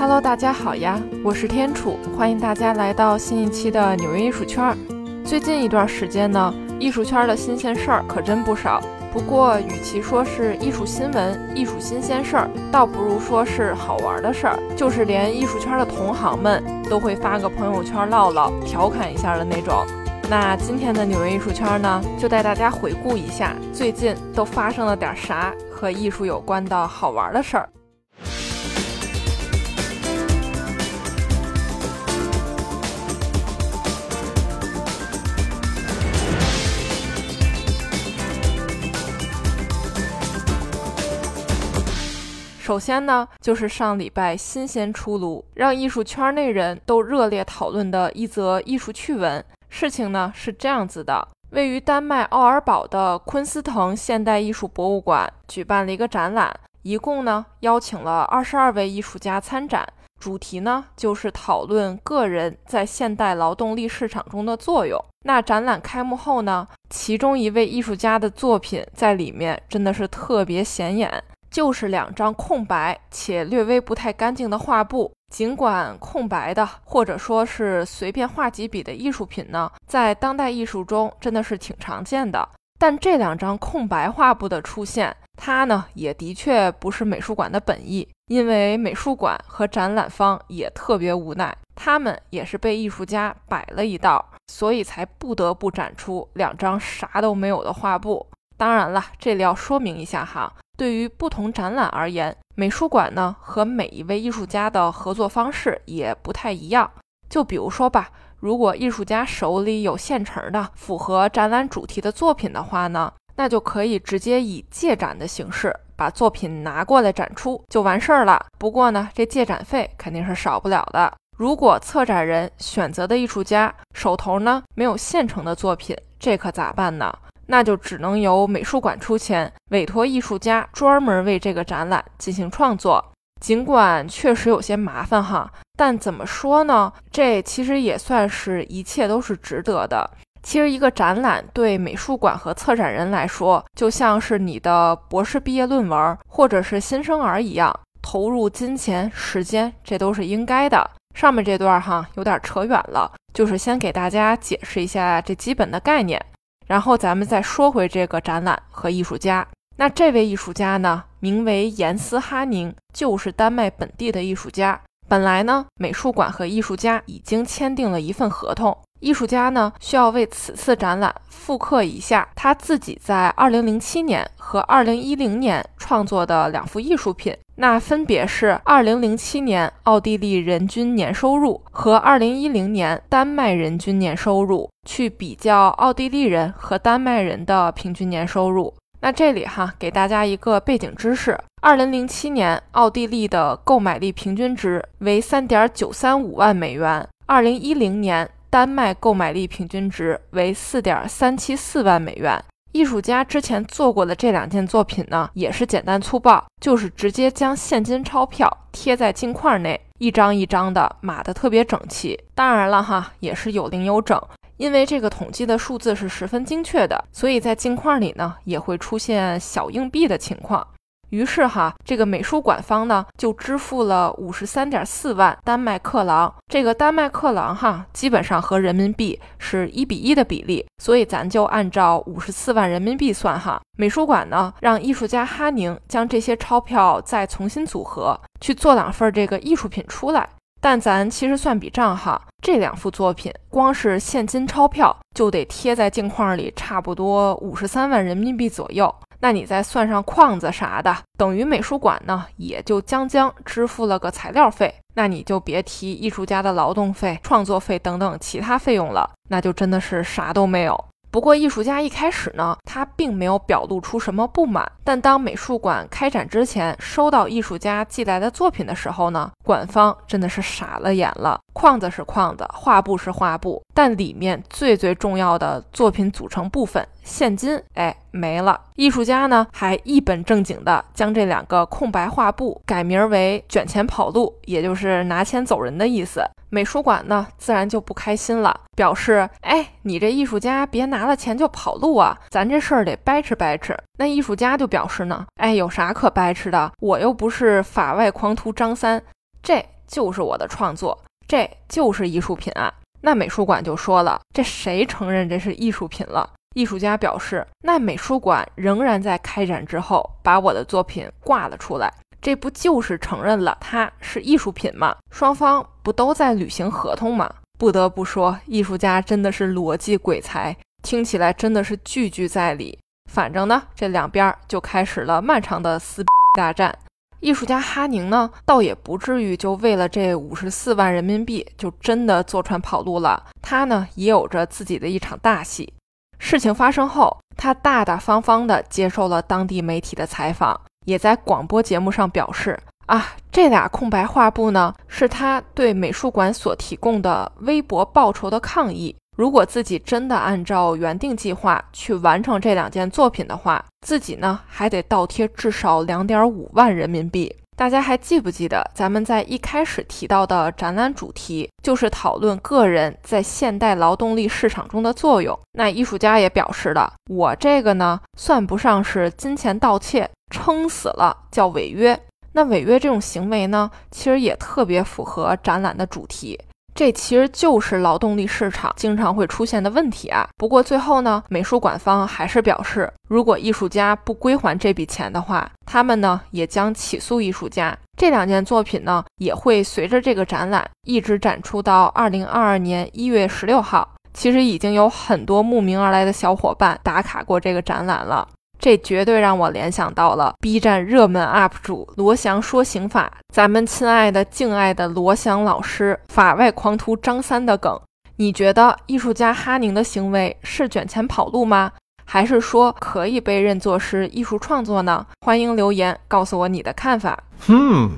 Hello，大家好呀，我是天楚，欢迎大家来到新一期的纽约艺术圈。最近一段时间呢，艺术圈的新鲜事儿可真不少。不过，与其说是艺术新闻、艺术新鲜事儿，倒不如说是好玩的事儿，就是连艺术圈的同行们都会发个朋友圈唠唠、调侃一下的那种。那今天的纽约艺术圈呢，就带大家回顾一下最近都发生了点啥和艺术有关的好玩的事儿。首先呢，就是上礼拜新鲜出炉，让艺术圈内人都热烈讨论的一则艺术趣闻。事情呢是这样子的：位于丹麦奥尔堡的昆斯腾现代艺术博物馆举办了一个展览，一共呢邀请了二十二位艺术家参展，主题呢就是讨论个人在现代劳动力市场中的作用。那展览开幕后呢，其中一位艺术家的作品在里面真的是特别显眼。就是两张空白且略微不太干净的画布。尽管空白的或者说是随便画几笔的艺术品呢，在当代艺术中真的是挺常见的，但这两张空白画布的出现，它呢也的确不是美术馆的本意，因为美术馆和展览方也特别无奈，他们也是被艺术家摆了一道，所以才不得不展出两张啥都没有的画布。当然了，这里要说明一下哈。对于不同展览而言，美术馆呢和每一位艺术家的合作方式也不太一样。就比如说吧，如果艺术家手里有现成的符合展览主题的作品的话呢，那就可以直接以借展的形式把作品拿过来展出就完事儿了。不过呢，这借展费肯定是少不了的。如果策展人选择的艺术家手头呢没有现成的作品，这可咋办呢？那就只能由美术馆出钱，委托艺术家专门为这个展览进行创作。尽管确实有些麻烦哈，但怎么说呢？这其实也算是一切都是值得的。其实一个展览对美术馆和策展人来说，就像是你的博士毕业论文或者是新生儿一样，投入金钱、时间，这都是应该的。上面这段哈有点扯远了，就是先给大家解释一下这基本的概念。然后咱们再说回这个展览和艺术家。那这位艺术家呢，名为严斯哈宁，就是丹麦本地的艺术家。本来呢，美术馆和艺术家已经签订了一份合同。艺术家呢，需要为此次展览复刻一下他自己在2007年和2010年创作的两幅艺术品，那分别是2007年奥地利人均年收入和2010年丹麦人均年收入，去比较奥地利人和丹麦人的平均年收入。那这里哈，给大家一个背景知识：2007年奥地利的购买力平均值为3.935万美元，2010年。丹麦购买力平均值为四点三七四万美元。艺术家之前做过的这两件作品呢，也是简单粗暴，就是直接将现金钞票贴在镜框内，一张一张的码得特别整齐。当然了哈，也是有零有整，因为这个统计的数字是十分精确的，所以在镜框里呢也会出现小硬币的情况。于是哈，这个美术馆方呢就支付了五十三点四万丹麦克朗。这个丹麦克朗哈，基本上和人民币是一比一的比例，所以咱就按照五十四万人民币算哈。美术馆呢让艺术家哈宁将这些钞票再重新组合，去做两份这个艺术品出来。但咱其实算笔账哈，这两幅作品光是现金钞票就得贴在镜框里，差不多五十三万人民币左右。那你再算上框子啥的，等于美术馆呢也就将将支付了个材料费，那你就别提艺术家的劳动费、创作费等等其他费用了，那就真的是啥都没有。不过艺术家一开始呢，他并没有表露出什么不满。但当美术馆开展之前收到艺术家寄来的作品的时候呢，馆方真的是傻了眼了。框子是框子，画布是画布，但里面最最重要的作品组成部分现金，哎，没了。艺术家呢，还一本正经的将这两个空白画布改名为“卷钱跑路”，也就是拿钱走人的意思。美术馆呢，自然就不开心了，表示：“哎，你这艺术家别拿了钱就跑路啊，咱这事儿得掰扯掰扯。”那艺术家就表示呢：“哎，有啥可掰扯的？我又不是法外狂徒张三。”这就是我的创作，这就是艺术品啊。那美术馆就说了，这谁承认这是艺术品了？艺术家表示，那美术馆仍然在开展之后把我的作品挂了出来，这不就是承认了它是艺术品吗？双方不都在履行合同吗？不得不说，艺术家真的是逻辑鬼才，听起来真的是句句在理。反正呢，这两边就开始了漫长的撕逼大战。艺术家哈宁呢，倒也不至于就为了这五十四万人民币就真的坐船跑路了。他呢，也有着自己的一场大戏。事情发生后，他大大方方地接受了当地媒体的采访，也在广播节目上表示：“啊，这俩空白画布呢，是他对美术馆所提供的微薄报酬的抗议。如果自己真的按照原定计划去完成这两件作品的话，自己呢还得倒贴至少两点五万人民币。”大家还记不记得咱们在一开始提到的展览主题，就是讨论个人在现代劳动力市场中的作用？那艺术家也表示了，我这个呢算不上是金钱盗窃，撑死了叫违约。那违约这种行为呢，其实也特别符合展览的主题。这其实就是劳动力市场经常会出现的问题啊。不过最后呢，美术馆方还是表示，如果艺术家不归还这笔钱的话，他们呢也将起诉艺术家。这两件作品呢也会随着这个展览一直展出到二零二二年一月十六号。其实已经有很多慕名而来的小伙伴打卡过这个展览了。这绝对让我联想到了 B 站热门 UP 主罗翔说刑法，咱们亲爱的敬爱的罗翔老师法外狂徒张三的梗。你觉得艺术家哈宁的行为是卷钱跑路吗？还是说可以被认作是艺术创作呢？欢迎留言告诉我你的看法。嗯。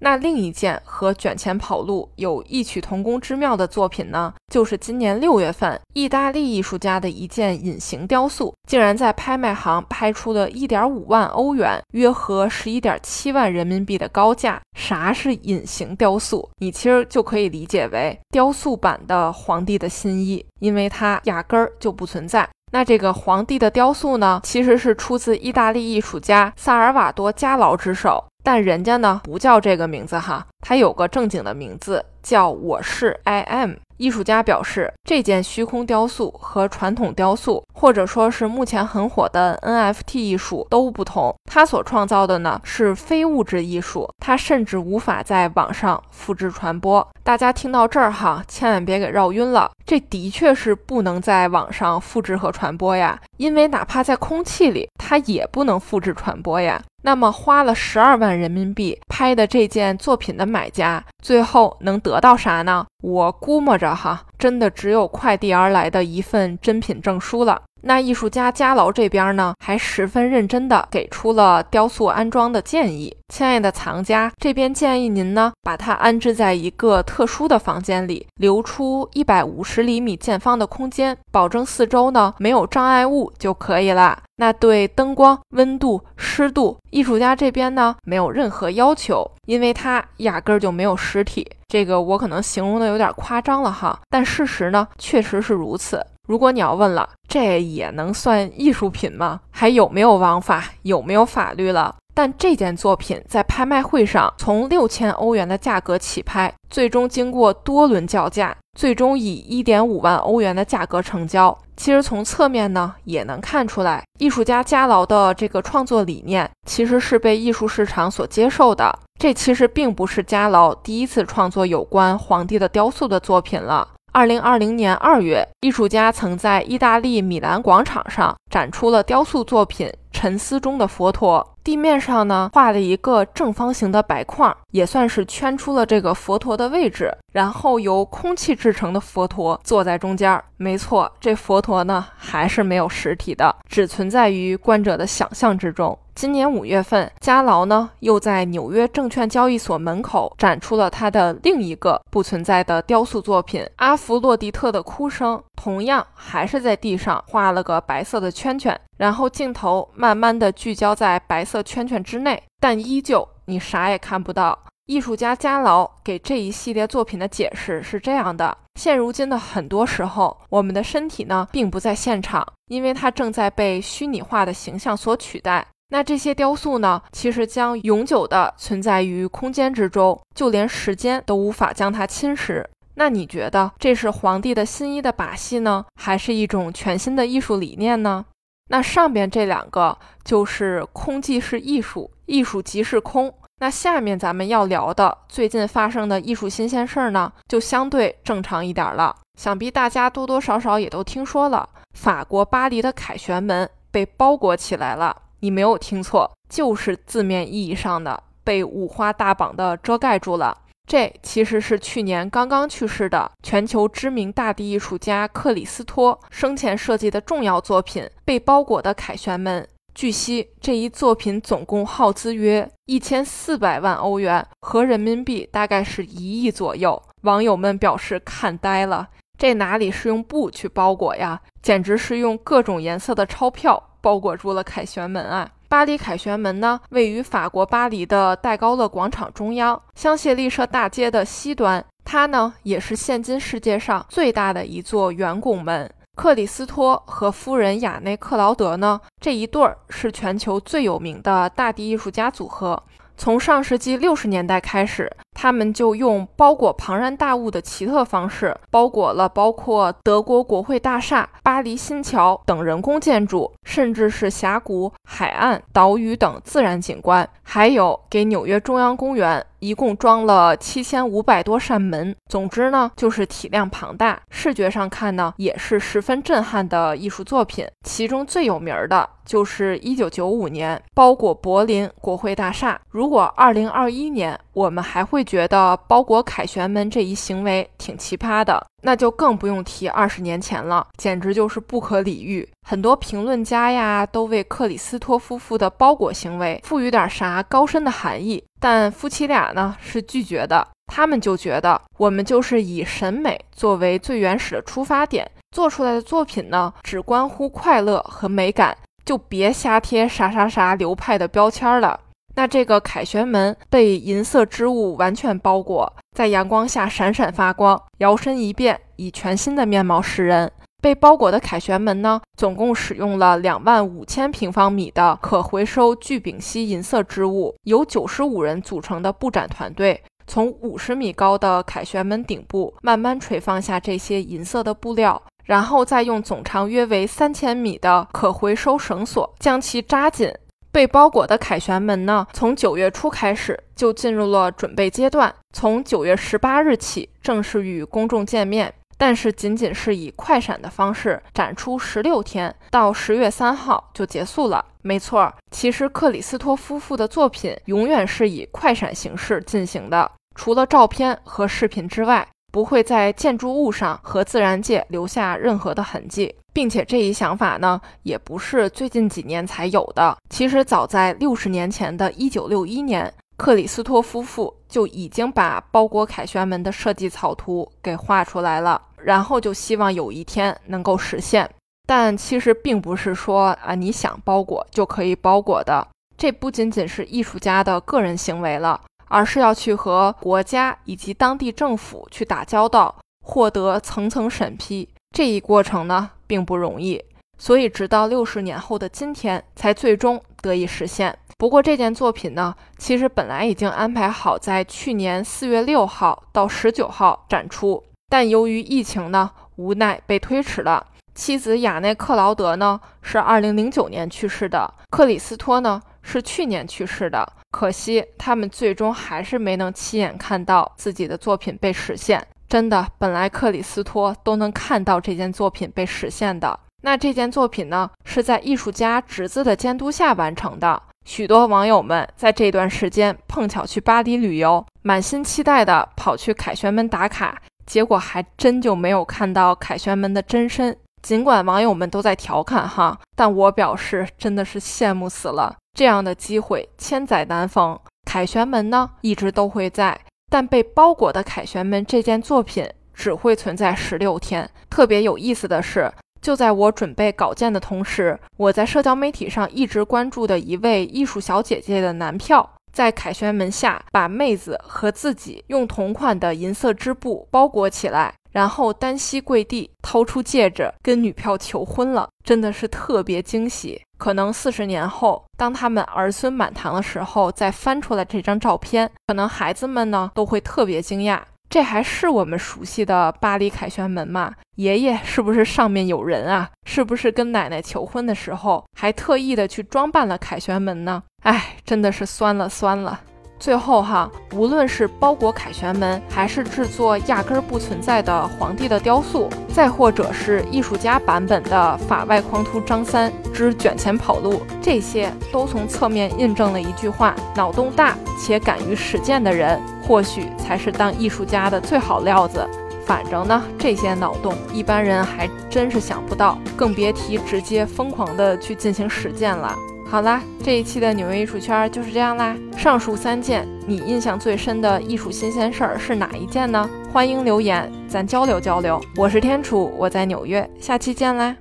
那另一件和卷钱跑路有异曲同工之妙的作品呢，就是今年六月份，意大利艺术家的一件隐形雕塑，竟然在拍卖行拍出了一点五万欧元，约合十一点七万人民币的高价。啥是隐形雕塑？你其实就可以理解为雕塑版的皇帝的新衣，因为它压根儿就不存在。那这个皇帝的雕塑呢，其实是出自意大利艺术家萨尔瓦多·加劳之手。但人家呢不叫这个名字哈，他有个正经的名字叫我是 I am。艺术家表示，这件虚空雕塑和传统雕塑，或者说是目前很火的 NFT 艺术都不同。他所创造的呢是非物质艺术，它甚至无法在网上复制传播。大家听到这儿哈，千万别给绕晕了，这的确是不能在网上复制和传播呀，因为哪怕在空气里，它也不能复制传播呀。那么花了十二万人民币拍的这件作品的买家，最后能得到啥呢？我估摸着哈，真的只有快递而来的一份真品证书了。那艺术家加劳这边呢，还十分认真地给出了雕塑安装的建议。亲爱的藏家，这边建议您呢，把它安置在一个特殊的房间里，留出一百五十厘米见方的空间，保证四周呢没有障碍物就可以了。那对灯光、温度、湿度，艺术家这边呢没有任何要求，因为它压根儿就没有实体。这个我可能形容的有点夸张了哈，但事实呢确实是如此。如果你要问了，这也能算艺术品吗？还有没有王法？有没有法律了？但这件作品在拍卖会上从六千欧元的价格起拍，最终经过多轮叫价，最终以一点五万欧元的价格成交。其实从侧面呢也能看出来，艺术家加劳的这个创作理念其实是被艺术市场所接受的。这其实并不是加劳第一次创作有关皇帝的雕塑的作品了。二零二零年二月，艺术家曾在意大利米兰广场上展出了雕塑作品《沉思中的佛陀》。地面上呢画了一个正方形的白框，也算是圈出了这个佛陀的位置。然后由空气制成的佛陀坐在中间。没错，这佛陀呢还是没有实体的，只存在于观者的想象之中。今年五月份，加劳呢又在纽约证券交易所门口展出了他的另一个不存在的雕塑作品《阿弗洛狄特的哭声》，同样还是在地上画了个白色的圈圈，然后镜头慢慢的聚焦在白色圈圈之内，但依旧你啥也看不到。艺术家加劳给这一系列作品的解释是这样的：现如今的很多时候，我们的身体呢并不在现场，因为它正在被虚拟化的形象所取代。那这些雕塑呢，其实将永久的存在于空间之中，就连时间都无法将它侵蚀。那你觉得这是皇帝的新衣的把戏呢，还是一种全新的艺术理念呢？那上边这两个就是空即是艺术，艺术即是空。那下面咱们要聊的最近发生的艺术新鲜事儿呢，就相对正常一点了。想必大家多多少少也都听说了，法国巴黎的凯旋门被包裹起来了。你没有听错，就是字面意义上的被五花大绑的遮盖住了。这其实是去年刚刚去世的全球知名大地艺术家克里斯托生前设计的重要作品《被包裹的凯旋门》。据悉，这一作品总共耗资约一千四百万欧元，合人民币大概是一亿左右。网友们表示看呆了，这哪里是用布去包裹呀？简直是用各种颜色的钞票。包裹住了凯旋门啊！巴黎凯旋门呢，位于法国巴黎的戴高乐广场中央，香榭丽舍大街的西端。它呢，也是现今世界上最大的一座圆拱门。克里斯托和夫人雅内克劳德呢，这一对儿是全球最有名的大地艺术家组合。从上世纪六十年代开始，他们就用包裹庞然大物的奇特方式，包裹了包括德国国会大厦、巴黎新桥等人工建筑，甚至是峡谷、海岸、岛屿等自然景观，还有给纽约中央公园。一共装了七千五百多扇门，总之呢，就是体量庞大，视觉上看呢，也是十分震撼的艺术作品。其中最有名的就是一九九五年包裹柏林国会大厦。如果二零二一年我们还会觉得包裹凯旋门这一行为挺奇葩的。那就更不用提二十年前了，简直就是不可理喻。很多评论家呀，都为克里斯托夫妇的包裹行为赋予点啥高深的含义，但夫妻俩呢是拒绝的。他们就觉得，我们就是以审美作为最原始的出发点，做出来的作品呢，只关乎快乐和美感，就别瞎贴啥啥啥流派的标签了。那这个凯旋门被银色织物完全包裹，在阳光下闪闪发光，摇身一变，以全新的面貌示人。被包裹的凯旋门呢，总共使用了两万五千平方米的可回收聚丙烯银色织物，由九十五人组成的布展团队，从五十米高的凯旋门顶部慢慢垂放下这些银色的布料，然后再用总长约为三千米的可回收绳索将其扎紧。被包裹的凯旋门呢，从九月初开始就进入了准备阶段，从九月十八日起正式与公众见面，但是仅仅是以快闪的方式展出十六天，到十月三号就结束了。没错，其实克里斯托夫妇的作品永远是以快闪形式进行的，除了照片和视频之外。不会在建筑物上和自然界留下任何的痕迹，并且这一想法呢，也不是最近几年才有的。其实早在六十年前的一九六一年，克里斯托夫妇就已经把包裹凯旋门的设计草图给画出来了，然后就希望有一天能够实现。但其实并不是说啊，你想包裹就可以包裹的，这不仅仅是艺术家的个人行为了。而是要去和国家以及当地政府去打交道，获得层层审批，这一过程呢并不容易，所以直到六十年后的今天才最终得以实现。不过这件作品呢，其实本来已经安排好在去年四月六号到十九号展出，但由于疫情呢，无奈被推迟了。妻子雅内克劳德呢是二零零九年去世的，克里斯托呢是去年去世的。可惜，他们最终还是没能亲眼看到自己的作品被实现。真的，本来克里斯托都能看到这件作品被实现的。那这件作品呢，是在艺术家侄子的监督下完成的。许多网友们在这段时间碰巧去巴黎旅游，满心期待的跑去凯旋门打卡，结果还真就没有看到凯旋门的真身。尽管网友们都在调侃哈，但我表示真的是羡慕死了。这样的机会千载难逢。凯旋门呢，一直都会在，但被包裹的凯旋门这件作品只会存在十六天。特别有意思的是，就在我准备稿件的同时，我在社交媒体上一直关注的一位艺术小姐姐的男票，在凯旋门下把妹子和自己用同款的银色织布包裹起来。然后单膝跪地，掏出戒指，跟女票求婚了，真的是特别惊喜。可能四十年后，当他们儿孙满堂的时候，再翻出来这张照片，可能孩子们呢都会特别惊讶。这还是我们熟悉的巴黎凯旋门吗？爷爷是不是上面有人啊？是不是跟奶奶求婚的时候还特意的去装扮了凯旋门呢？哎，真的是酸了酸了。最后哈，无论是包裹凯旋门，还是制作压根儿不存在的皇帝的雕塑，再或者是艺术家版本的法外狂徒张三之卷钱跑路，这些都从侧面印证了一句话：脑洞大且敢于实践的人，或许才是当艺术家的最好料子。反正呢，这些脑洞一般人还真是想不到，更别提直接疯狂的去进行实践了。好啦，这一期的纽约艺术圈就是这样啦。上述三件，你印象最深的艺术新鲜事儿是哪一件呢？欢迎留言，咱交流交流。我是天楚，我在纽约，下期见啦。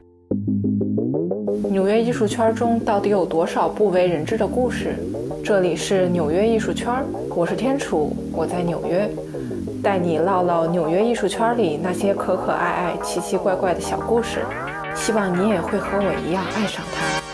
纽约艺术圈中到底有多少不为人知的故事？这里是纽约艺术圈，我是天楚，我在纽约，带你唠唠纽约艺术圈里那些可可爱爱、奇奇怪怪的小故事。希望你也会和我一样爱上它。